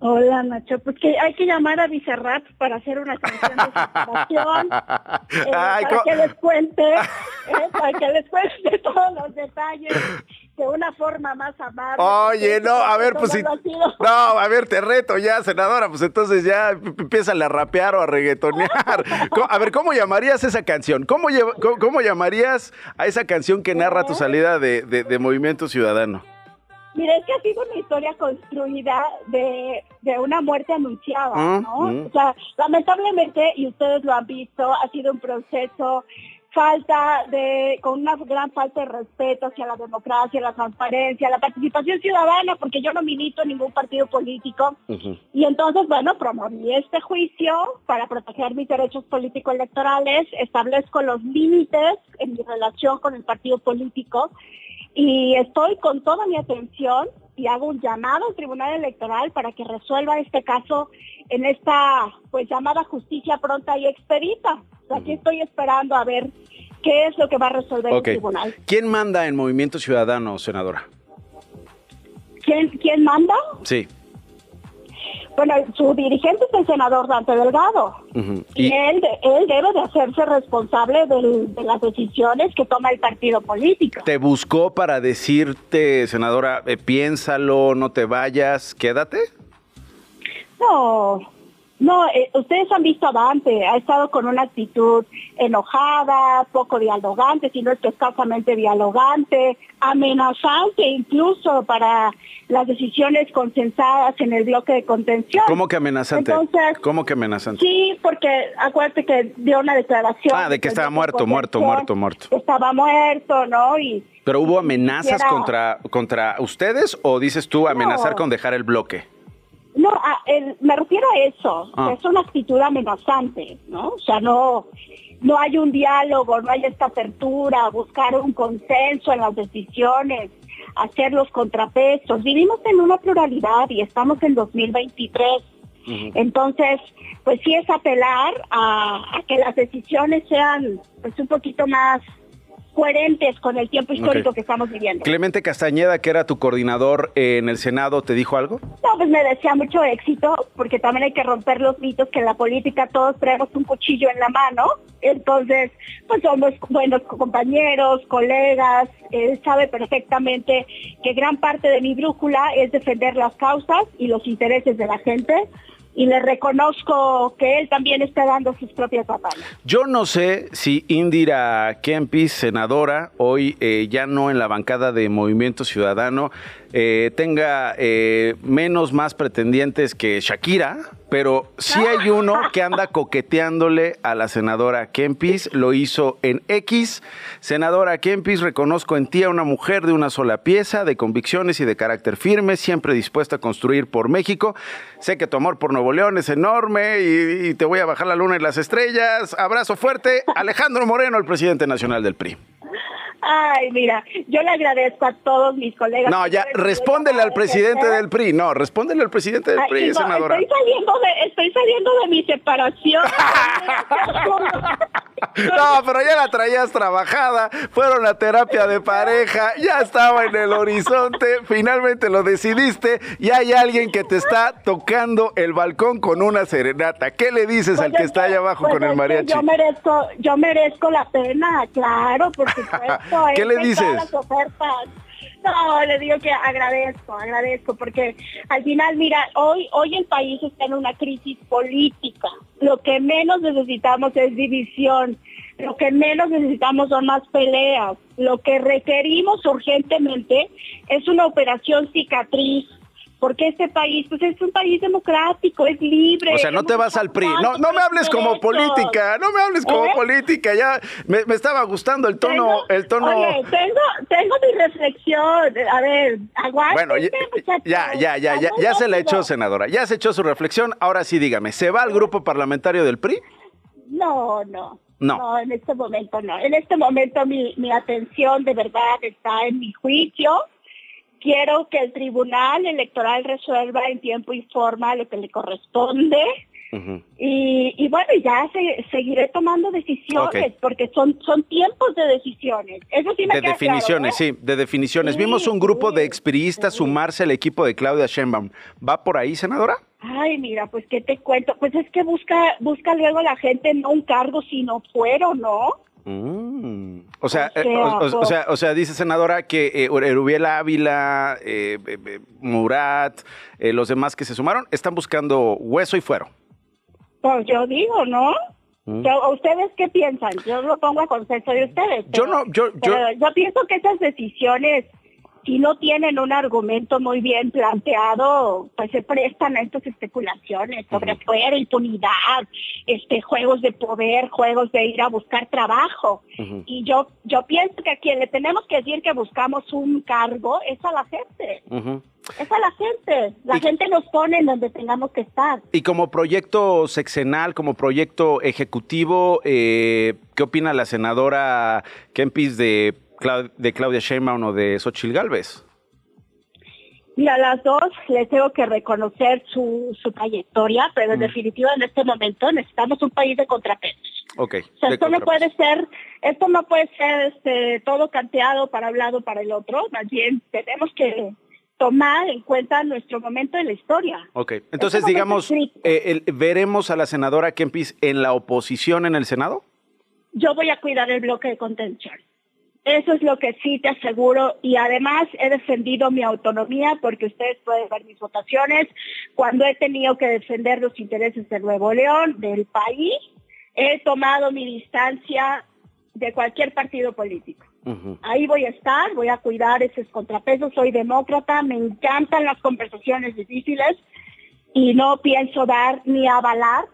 Hola Nacho, pues que hay que llamar a Bizarrap para hacer una canción de separación, eh, Ay, para que les cuente, eh, para que les cuente todos los detalles de una forma más amable. Oye, no, a ver, pues si... No, a ver, te reto ya, senadora, pues entonces ya empieza a rapear o a reggaetonear. A ver, ¿cómo llamarías esa canción? ¿Cómo, lleva- cómo, llamarías a esa canción que narra tu salida de, de- de Movimiento Ciudadano? Mira, es que ha sido una historia construida de, de una muerte anunciada, Mm, ¿no? mm. O sea, lamentablemente, y ustedes lo han visto, ha sido un proceso falta de, con una gran falta de respeto hacia la democracia, la transparencia, la participación ciudadana, porque yo no milito en ningún partido político. Y entonces, bueno, promoví este juicio para proteger mis derechos político-electorales, establezco los límites en mi relación con el partido político y estoy con toda mi atención y hago un llamado al Tribunal Electoral para que resuelva este caso en esta pues llamada justicia pronta y expedita. O sea, Aquí estoy esperando a ver qué es lo que va a resolver el tribunal. ¿Quién manda en Movimiento Ciudadano, senadora? ¿Quién, quién manda? Sí. Bueno, su dirigente es el senador Dante Delgado. y, él, él debe de hacerse responsable de las decisiones que toma el partido político. ¿Te buscó para decirte, senadora, eh, piénsalo, no te vayas, quédate? No, no, eh, ustedes han visto a Dante, ha estado con una actitud enojada, poco dialogante, sino es que escasamente dialogante, amenazante incluso para las decisiones consensadas en el bloque de contención. ¿Cómo que amenazante? Entonces, ¿Cómo que amenazante? Sí, porque acuérdate que dio una declaración. Ah, de que estaba muerto, muerto, muerto, muerto. Estaba muerto, ¿no? Y ¿Pero hubo amenazas contra, contra ustedes o dices tú amenazar con dejar el bloque? No, me refiero a eso, ah. es una actitud amenazante, ¿no? O sea, no, no hay un diálogo, no hay esta apertura, buscar un consenso en las decisiones, hacer los contrapesos. Vivimos en una pluralidad y estamos en 2023. Entonces, pues sí es apelar a, a, que las decisiones sean pues un poquito más coherentes con el tiempo histórico que estamos viviendo. Clemente Castañeda, que era tu coordinador en el Senado, ¿te dijo algo? No, pues me decía mucho éxito, porque también hay que romper los mitos que en la política todos traemos un cuchillo en la mano. Entonces, pues somos buenos compañeros, colegas. Él sabe perfectamente que gran parte de mi brújula es defender las causas y los intereses de la gente y le reconozco que él también está dando sus propias batallas. Yo no sé si Indira Kempis, senadora, hoy eh, ya no en la bancada de Movimiento Ciudadano, eh, tenga eh, menos más pretendientes que Shakira, pero sí hay uno que anda coqueteándole a la senadora Kempis, lo hizo en X. Senadora Kempis, reconozco en ti a una mujer de una sola pieza, de convicciones y de carácter firme, siempre dispuesta a construir por México. Sé que tu amor por Nuevo León es enorme y, y te voy a bajar la luna y las estrellas. Abrazo fuerte, Alejandro Moreno, el presidente nacional del PRI. Ay, mira, yo le agradezco a todos mis colegas. No, ya, respóndele al presidente del PRI. No, respóndele al presidente del PRI, senadora. Estoy saliendo de, estoy saliendo de mi separación. no, pero ya la traías trabajada. Fueron a terapia de pareja. Ya estaba en el horizonte. Finalmente lo decidiste. Y hay alguien que te está tocando el balcón con una serenata. ¿Qué le dices pues al que está allá abajo pues con el mariachi? Yo merezco, yo merezco la pena, claro, por supuesto. ¿Qué le dices? No, le digo que agradezco, agradezco, porque al final, mira, hoy, hoy el país está en una crisis política. Lo que menos necesitamos es división. Lo que menos necesitamos son más peleas. Lo que requerimos urgentemente es una operación cicatriz porque este país, pues es un país democrático, es libre. O sea, no te vas al PRI. No, no me hables como política, no me hables como ¿Eh? política. Ya me, estaba gustando el tono, el tono. Oye, tengo, tengo mi reflexión. A ver, aguante. Bueno, ya, ya, ya, ya, ya, se la echó, senadora. Ya se echó su reflexión. Ahora sí, dígame, ¿se va al grupo parlamentario del PRI? No, no. No. no. en este momento no. En este momento mi, mi atención de verdad está en mi juicio quiero que el Tribunal Electoral resuelva en tiempo y forma lo que le corresponde. y, bueno, ya seguiré tomando decisiones porque son, son tiempos de decisiones. Eso sí me De definiciones, ¿eh? sí, de definiciones. Vimos un grupo de expriistas sumarse al equipo de Claudia Sheinbaum. ¿Va por ahí, senadora? Ay, mira, pues qué te cuento. Pues es que busca, busca luego la gente no un cargo, sino fuero, ¿no? Mm. O, sea, eh, o, sea, o sea, dice senadora que eh, Erubiel Ávila, eh, Murat, los demás que se sumaron, están buscando hueso y fuero. Pues yo digo, ¿no? Mm. ¿Ustedes qué piensan? Yo lo pongo a consenso de ustedes. yo no, yo, yo, yo pienso que esas decisiones si no tienen un argumento muy bien planteado, pues se prestan a estas especulaciones sobre fuera, impunidad, este, juegos de poder, juegos de ir a buscar trabajo. Y yo, yo pienso que a quien le tenemos que decir que buscamos un cargo es a la gente. Es a la gente. La gente nos pone en donde tengamos que estar. Y como proyecto sexenal, como proyecto ejecutivo, eh, ¿qué opina la senadora Kempis de de Claudia Sheinbaum o de Xochitl Galvez? Mira, las dos les tengo que reconocer su, su trayectoria, pero en mm. definitiva en este momento necesitamos un país de contrapesos. Okay, o sea, esto no puede ser, esto no puede ser este, todo canteado para un lado para el otro, más bien tenemos que, tomar en cuenta nuestro momento en la historia. Ok, entonces digamos, eh, ¿veremos a la senadora Kempis en la oposición en el Senado? Yo voy a cuidar el bloque de contención. Eso es lo que sí te aseguro y además he defendido mi autonomía porque ustedes pueden ver mis votaciones. Cuando he tenido que defender los intereses de Nuevo León, del país, he tomado mi distancia de cualquier partido político. Ahí voy a estar, voy a cuidar esos contrapesos, soy demócrata, me encantan las conversaciones difíciles y no pienso dar ni avalar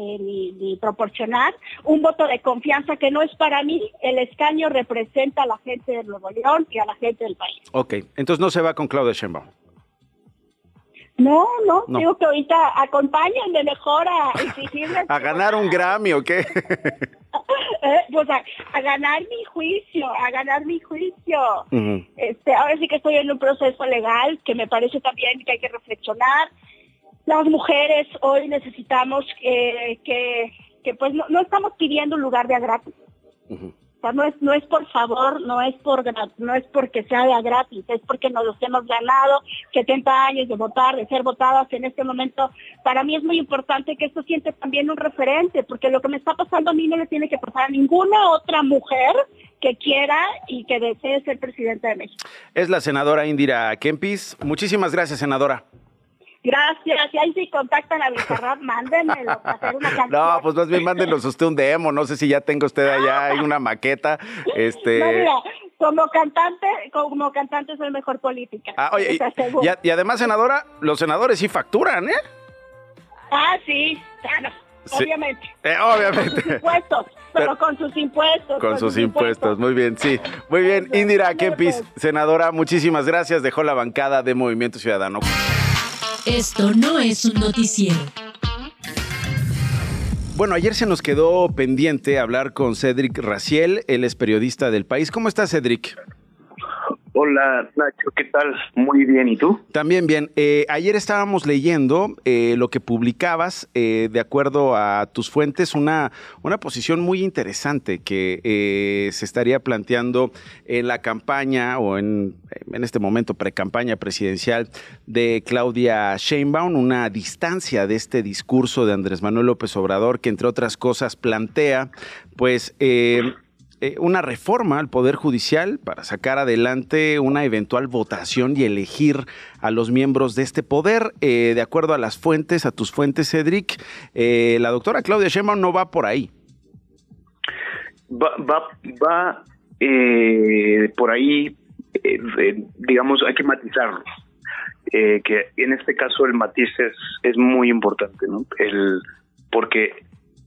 eh, ni, proporcionar un voto de confianza que no es para mí. El escaño representa a la gente de Nuevo León y a la gente del país. Ok, entonces no se va con Claudia Sheinbaum. No, no, digo que ahorita acompáñenme mejor a exigirles. ¿A ganar un Grammy o qué? Eh, pues a, ganar mi juicio, a ganar mi juicio. este, ahora sí que estoy en un proceso legal que me parece también que hay que reflexionar. Las mujeres hoy necesitamos que, que, pues no, no, estamos pidiendo un lugar de gratis no es, no es por favor, no es por no es porque sea gratis, es porque nos los hemos ganado 70 años de votar, de ser votadas en este momento. Para mí es muy importante que esto siente también un referente, porque lo que me está pasando a mí no le tiene que pasar a ninguna otra mujer que quiera y que desee ser presidenta de México. Es la senadora Indira Kempis. Muchísimas gracias, senadora. Gracias. Y ahí si contactan a Bizarrap, mándenmelo para hacer una canción. No, pues más bien mándenos usted un demo. No sé si ya tengo usted allá hay una maqueta. Este... como cantante, como cantante soy mejor política. Ah, oye, y, además, senadora, los senadores sí facturan, ¿eh? Ah, sí, claro. Obviamente. Eh, obviamente. Con sus impuestos, pero, con sus impuestos. Con, sus, impuestos. muy bien, sí. Muy bien, Indira Kempis, senadora, muchísimas gracias. Dejó la bancada de Movimiento Ciudadano. Esto no es un noticiero. Bueno, ayer se nos quedó pendiente hablar con Cedric Raciel, él es periodista del país. ¿Cómo estás, Cedric? Hola Nacho, ¿qué tal? Muy bien, ¿y tú? También bien. Eh, ayer estábamos leyendo eh, lo que publicabas, eh, de acuerdo a tus fuentes, una, una posición muy interesante que se estaría planteando en la campaña o en, en este momento pre-campaña presidencial de Claudia Sheinbaum, una distancia de este discurso de Andrés Manuel López Obrador que entre otras cosas plantea, pues eh, una reforma al Poder Judicial para sacar adelante una eventual votación y elegir a los miembros de este poder. Eh, de acuerdo a las fuentes, a tus fuentes, Cedric, eh, la doctora Claudia Sheinbaum no va por ahí. Va, va, por ahí, digamos, hay que matizarlo. que en este caso el matiz es, es muy importante, ¿no? El, porque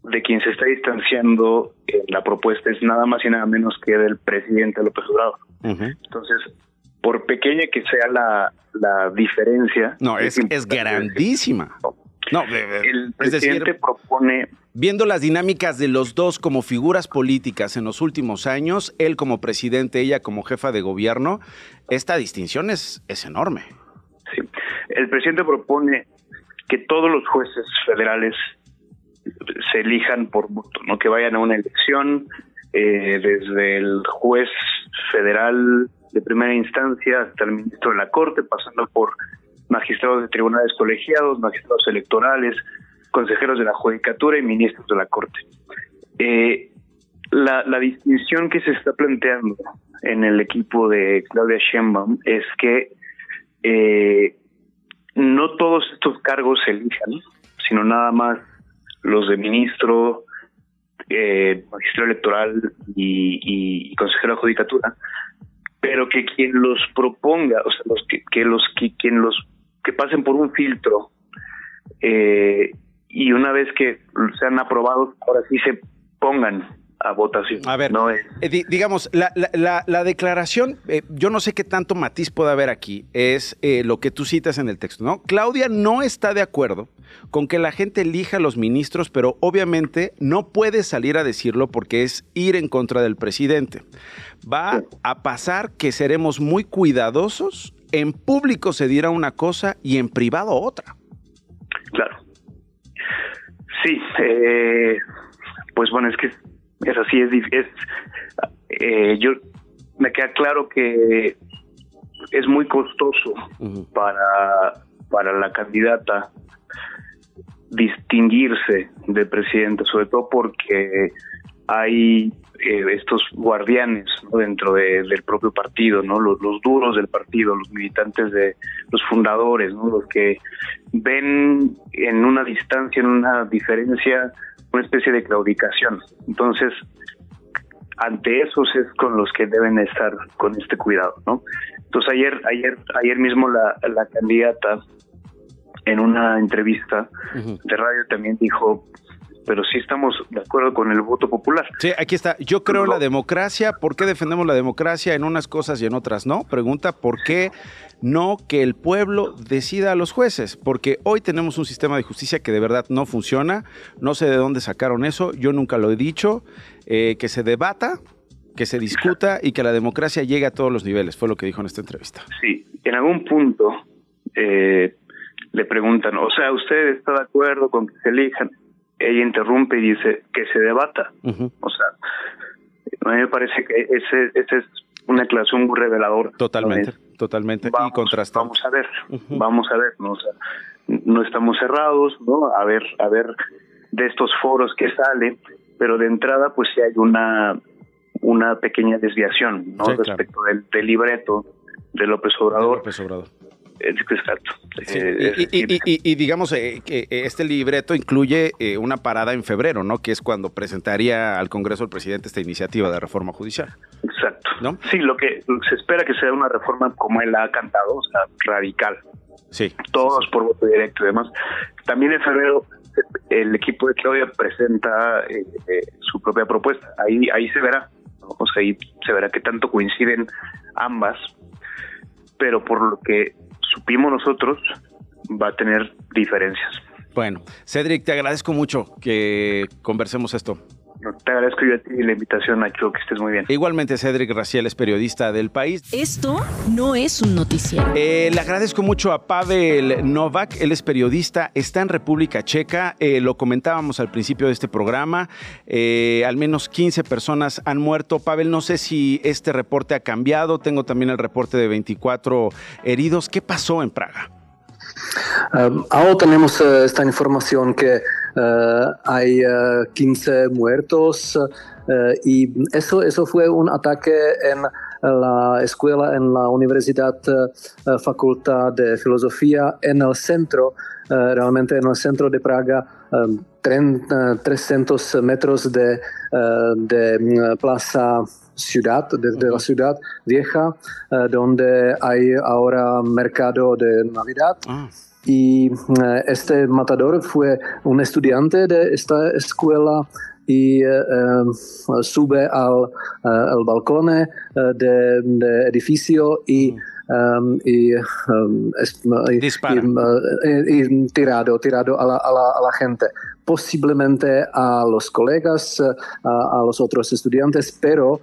de quien se está distanciando en la propuesta es nada más y nada menos que del presidente López Obrador. Entonces, por pequeña que sea la, la diferencia... No, es, es, grandísima. No, el presidente propone... Viendo las dinámicas de los dos como figuras políticas en los últimos años, él como presidente, ella como jefa de gobierno, esta distinción es, es enorme. Sí, el presidente propone que todos los jueces federales se elijan por voto, ¿no? Que vayan a una elección eh, desde el juez federal de primera instancia hasta el ministro de la Corte, pasando por magistrados de tribunales colegiados, magistrados electorales, consejeros de la judicatura y ministros de la Corte. Eh, la, la distinción que se está planteando en el equipo de Claudia Sheinbaum es que eh, no todos estos cargos se elijan, sino nada más los de ministro, eh, magistrado electoral y, consejero de judicatura, pero que quien los proponga, o sea, los que, que los que quien los que pasen por un filtro eh, y una vez que sean aprobados, ahora sí se pongan a votación. A ver, eh, digamos, la, la, la, declaración, eh, yo no sé qué tanto matiz puede haber aquí, es eh, lo que tú citas en el texto, ¿no? Claudia no está de acuerdo con que la gente elija a los ministros, pero obviamente no puede salir a decirlo porque es ir en contra del presidente. Va a pasar que seremos muy cuidadosos, en público se dirá una cosa y en privado otra. Claro. Sí, pues bueno, es que es así, es, es eh, yo me queda claro que es muy costoso para, para la candidata distinguirse de presidente, sobre todo porque hay eh, estos guardianes dentro del propio partido, no los, duros del partido, los militantes de los fundadores, ¿no? los que ven en una distancia, en una diferencia, una especie de claudicación. Entonces, ante esos es con los que deben estar con este cuidado, ¿no? Entonces ayer, ayer, ayer mismo la, la candidata en una entrevista de radio también dijo, pero sí estamos de acuerdo con el voto popular. Sí, aquí está. Yo creo en la democracia. ¿Por qué defendemos la democracia en unas cosas y en otras no? Pregunta, ¿por qué no que el pueblo decida a los jueces? Porque hoy tenemos un sistema de justicia que de verdad no funciona. No sé de dónde sacaron eso. Yo nunca lo he dicho. Eh, que se debata, que se discuta y que la democracia llegue a todos los niveles, fue lo que dijo en esta entrevista. Sí, en algún punto eh, le preguntan, o sea, ¿usted está de acuerdo con que se elijan? Ella interrumpe y dice que se debata. O sea, a mí me parece que ese, ese es una aclaración muy reveladora. Totalmente, totalmente. y contrastante. Vamos a ver, vamos a ver, ¿no? O sea, no estamos cerrados, ¿no? A ver, a ver de estos foros que sale, pero de entrada pues sí hay una una pequeña desviación ¿no? respecto del, libreto de López Obrador. López Obrador. Exacto. Eh, y, digamos eh, que este libreto incluye eh, una parada en febrero, ¿no? Que es cuando presentaría al Congreso el presidente esta iniciativa de reforma judicial. Exacto. ¿No? Sí, lo que se espera que sea una reforma como él ha cantado, o sea, radical. Sí. Todos por voto directo y demás. También en febrero el equipo de Claudia presenta su propia propuesta. Ahí, ahí se verá. O sea, ahí se verá qué tanto coinciden ambas, pero por lo que supimos nosotros, va a tener diferencias. Bueno, Cedric, te agradezco mucho que conversemos esto. Te agradezco yo a ti la invitación, Nacho, que estés muy bien. Igualmente, Cedric Raciel es periodista del país. Esto no es un noticiero. Eh, le agradezco mucho a Pavel Novak, él es periodista, está en República Checa, eh, lo comentábamos al principio de este programa, eh, al menos 15 personas han muerto. Pavel, no sé si este reporte ha cambiado, tengo también el reporte de 24 heridos. ¿Qué pasó en Praga? ahora tenemos esta información que eh, hay 15 eh, muertos eh, y eso, eso fue un ataque en la escuela, en la Universidad Facultad de Filosofía, en el centro, realmente en el centro de Praga, 300 metros de, de mm, plaza ciudad, desde la ciudad vieja, donde hay ahora mercado de Navidad. Ah. Y eh, este matador fue un estudiante de esta escuela y eh, eh, sube al, al balcón del edificio y, y, tirado, tirado a la, a, la, a la, gente, posiblemente a los colegas, a, a los otros estudiantes, pero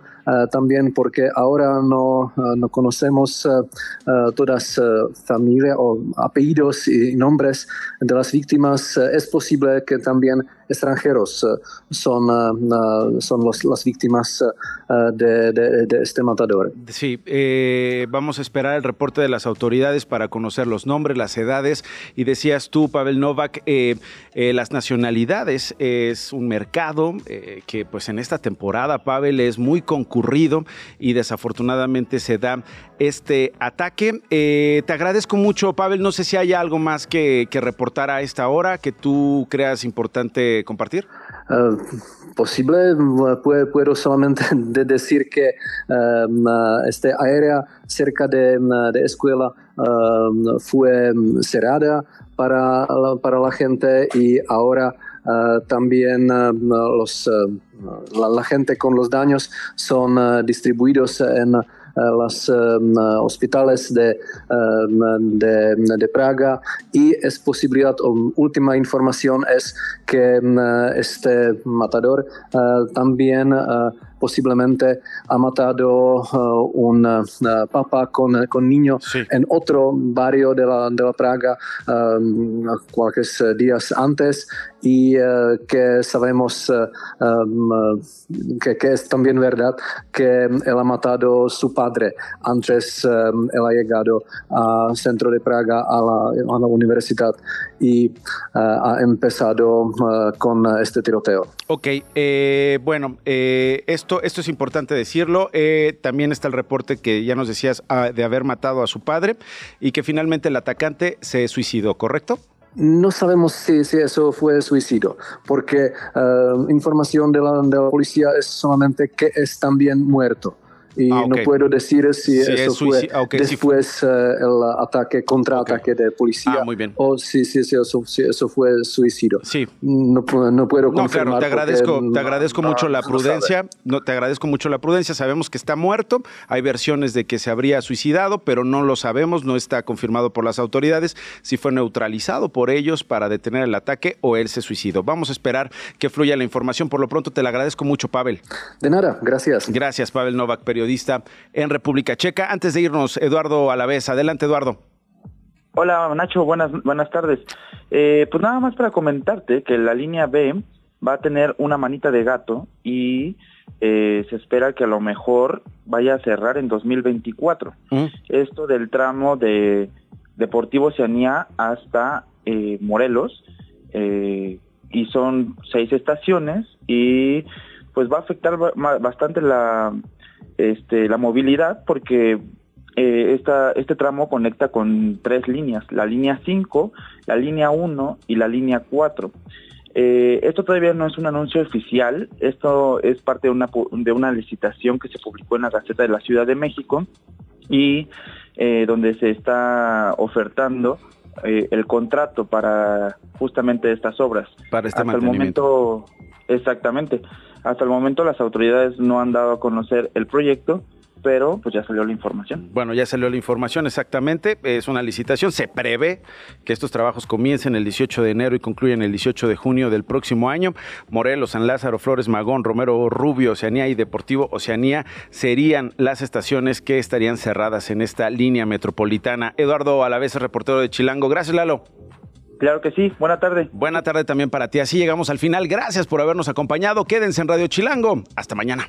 también porque ahora no, eh, no conocemos uh, todas familias o apellidos y nombres de las víctimas, es posible que también extranjeros son, son las víctimas de, este matador. Sí, vamos a esperar el reporte de las autoridades para conocer los nombres, las edades. Y decías tú, Pavel Novak, las nacionalidades es un mercado que pues en esta temporada, Pavel, es muy concurrente y desafortunadamente se da este ataque. Eh, te agradezco mucho, Pavel. No sé si hay algo más que, reportar a esta hora que tú creas importante compartir. Uh, posible, puedo, solamente decir que um, este área cerca de, la escuela fue cerrada para, para la gente y ahora uh, también uh, los la, gente con los daños son eh, distribuidos en eh, los um, hospitales de, um, de, Praga. Y es posibilidad, última información es que um, este matador también posiblemente ha matado un papá con, con niño en otro barrio de la, de la Praga cualquier días antes. Y que sabemos que, que, es también verdad que él ha matado su padre antes él ha llegado al centro de Praga a la, a la universidad y ha empezado con este tiroteo. Ok, eh, bueno, eh, esto, esto es importante decirlo. Eh, también está el reporte que ya nos decías ah, de haber matado a su padre y que finalmente el atacante se suicidó, ¿correcto? No sabemos si, si, eso fue suicidio, porque información de la, de la policía es solamente que es también muerto y ah, no puedo decir si, eso fue después eh, el ataque, contraataque de policía ah, muy bien. o si, si, eso, eso, fue suicidio. Sí. No, no puedo no, Claro, te agradezco, te agradezco mucho la prudencia. No, te agradezco mucho la prudencia. Sabemos que está muerto. Hay versiones de que se habría suicidado, pero no lo sabemos. No está confirmado por las autoridades si fue neutralizado por ellos para detener el ataque o él se suicidó. Vamos a esperar que fluya la información. Por lo pronto te la agradezco mucho, Pavel. De nada, gracias. Gracias, Pavel Novak, periodista en República Checa. Antes de irnos, Eduardo Alavés. Adelante, Eduardo. Hola, Nacho. Buenas, buenas tardes. Eh, pues nada más para comentarte que la línea B va a tener una manita de gato y eh, se espera que a lo mejor vaya a cerrar en 2024. Mm. Esto del tramo de Deportivo Oceanía hasta eh, Morelos y son seis estaciones y pues va a afectar bastante la, este, la movilidad porque eh, este tramo conecta con tres líneas, la línea 5, la línea 1 y la línea 4. Eh, esto todavía no es un anuncio oficial, esto es parte de una, de una licitación que se publicó en la Gaceta de la Ciudad de México y eh, donde se está ofertando el contrato para justamente estas obras. Para este Hasta el momento, exactamente. Hasta el momento las autoridades no han dado a conocer el proyecto, pero pues ya salió la información. Bueno, ya salió la información exactamente, es una licitación, se prevé que estos trabajos comiencen el 18 de enero y concluyen el 18 de junio del próximo año. Morelos, San Lázaro, Flores Magón, Romero Rubio, Oceanía y Deportivo Oceanía serían las estaciones que estarían cerradas en esta línea metropolitana. Eduardo Alavés, reportero de Chilango. Gracias, Lalo. Claro que sí. Buena tarde. Buena tarde también para ti. Así llegamos al final. Gracias por habernos acompañado. Quédense en Radio Chilango. Hasta mañana.